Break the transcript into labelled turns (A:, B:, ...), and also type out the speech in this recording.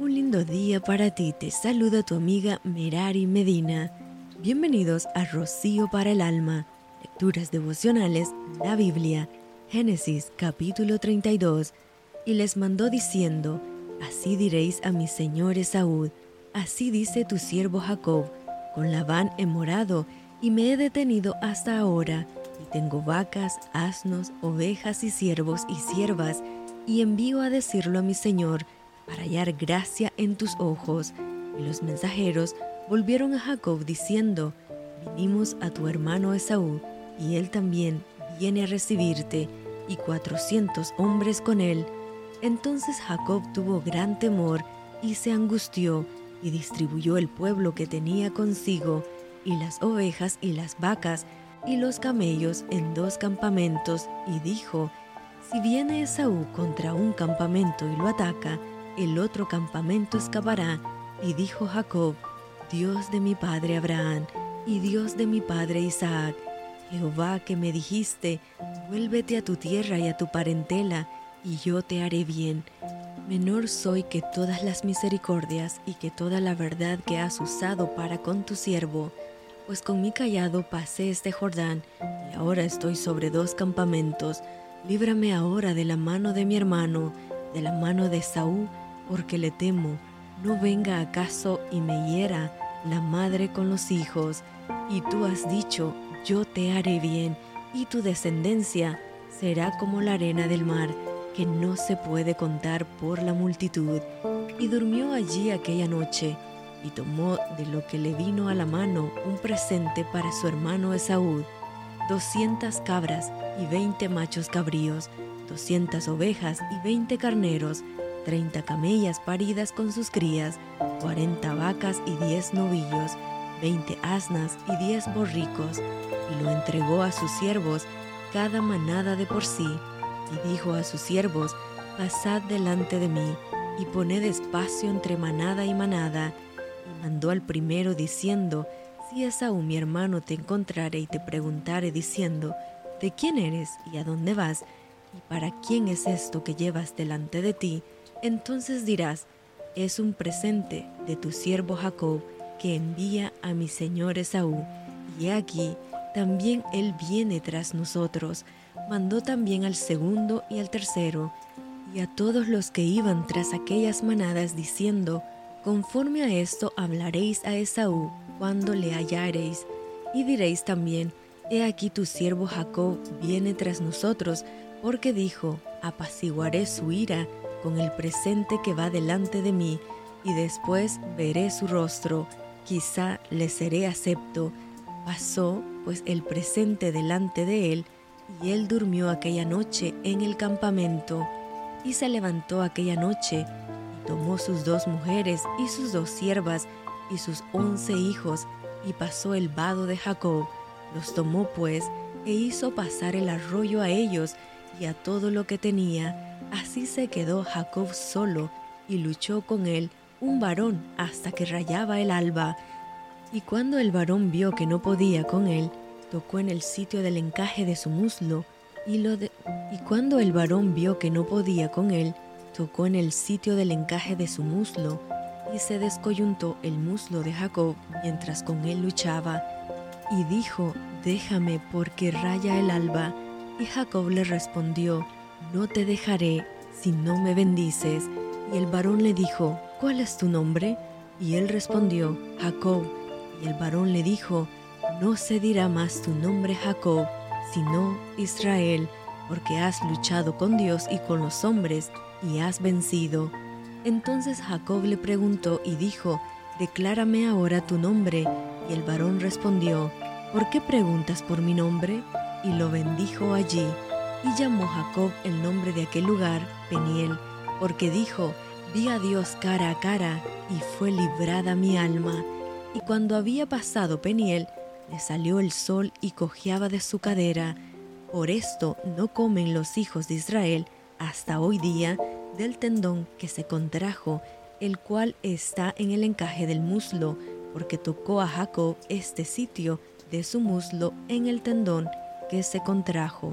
A: Un lindo día para ti, te saluda tu amiga Merari Medina. Bienvenidos a Rocío para el Alma, lecturas devocionales, la Biblia, Génesis capítulo 32. Y les mandó diciendo, Así diréis a mi señor Esaú, así dice tu siervo Jacob, con Labán he morado y me he detenido hasta ahora, y tengo vacas, asnos, ovejas y siervos y siervas, y envío a decirlo a mi señor, para hallar gracia en tus ojos. Y los mensajeros volvieron a Jacob diciendo, vinimos a tu hermano Esaú, y él también viene a recibirte, y cuatrocientos hombres con él. Entonces Jacob tuvo gran temor y se angustió, y distribuyó el pueblo que tenía consigo, y las ovejas y las vacas, y los camellos en dos campamentos, y dijo, Si viene Esaú contra un campamento y lo ataca, el otro campamento escapará. Y dijo Jacob, Dios de mi padre Abraham, y Dios de mi padre Isaac, Jehová que me dijiste, vuélvete a tu tierra y a tu parentela, y yo te haré bien. Menor soy que todas las misericordias y que toda la verdad que has usado para con tu siervo, pues con mi callado pasé este Jordán, y ahora estoy sobre dos campamentos. Líbrame ahora de la mano de mi hermano, de la mano de Saúl, porque le temo, no venga acaso y me hiera la madre con los hijos. Y tú has dicho, yo te haré bien, y tu descendencia será como la arena del mar que no se puede contar por la multitud, y durmió allí aquella noche, y tomó de lo que le vino a la mano un presente para su hermano Esaú, doscientas cabras y veinte machos cabríos, doscientas ovejas y veinte carneros, treinta camellas paridas con sus crías, cuarenta vacas y diez novillos, veinte asnas y diez borricos, y lo entregó a sus siervos, cada manada de por sí, y dijo a sus siervos, Pasad delante de mí, y poned espacio entre manada y manada. Y mandó al primero diciendo, Si Esaú mi hermano te encontrare y te preguntare diciendo, ¿de quién eres y a dónde vas? ¿Y para quién es esto que llevas delante de ti? Entonces dirás, es un presente de tu siervo Jacob que envía a mi señor Esaú. Y aquí también él viene tras nosotros mandó también al segundo y al tercero, y a todos los que iban tras aquellas manadas, diciendo, Conforme a esto hablaréis a Esaú cuando le hallareis, y diréis también, He aquí tu siervo Jacob viene tras nosotros, porque dijo, apaciguaré su ira con el presente que va delante de mí, y después veré su rostro, quizá le seré acepto. Pasó pues el presente delante de él, y él durmió aquella noche en el campamento, y se levantó aquella noche, y tomó sus dos mujeres y sus dos siervas y sus once hijos, y pasó el vado de Jacob. Los tomó pues, e hizo pasar el arroyo a ellos y a todo lo que tenía. Así se quedó Jacob solo, y luchó con él un varón hasta que rayaba el alba. Y cuando el varón vio que no podía con él, tocó en el sitio del encaje de su muslo, y, lo y cuando el varón vio que no podía con él, tocó en el sitio del encaje de su muslo, y se descoyuntó el muslo de Jacob mientras con él luchaba, y dijo, déjame porque raya el alba. Y Jacob le respondió, no te dejaré si no me bendices. Y el varón le dijo, ¿cuál es tu nombre? Y él respondió, Jacob. Y el varón le dijo, no se dirá más tu nombre Jacob, sino Israel, porque has luchado con Dios y con los hombres y has vencido. Entonces Jacob le preguntó y dijo, Declárame ahora tu nombre. Y el varón respondió, ¿por qué preguntas por mi nombre? Y lo bendijo allí. Y llamó Jacob el nombre de aquel lugar Peniel, porque dijo, Vi a Dios cara a cara, y fue librada mi alma. Y cuando había pasado Peniel, le salió el sol y cojeaba de su cadera. Por esto no comen los hijos de Israel hasta hoy día del tendón que se contrajo, el cual está en el encaje del muslo, porque tocó a Jacob este sitio de su muslo en el tendón que se contrajo.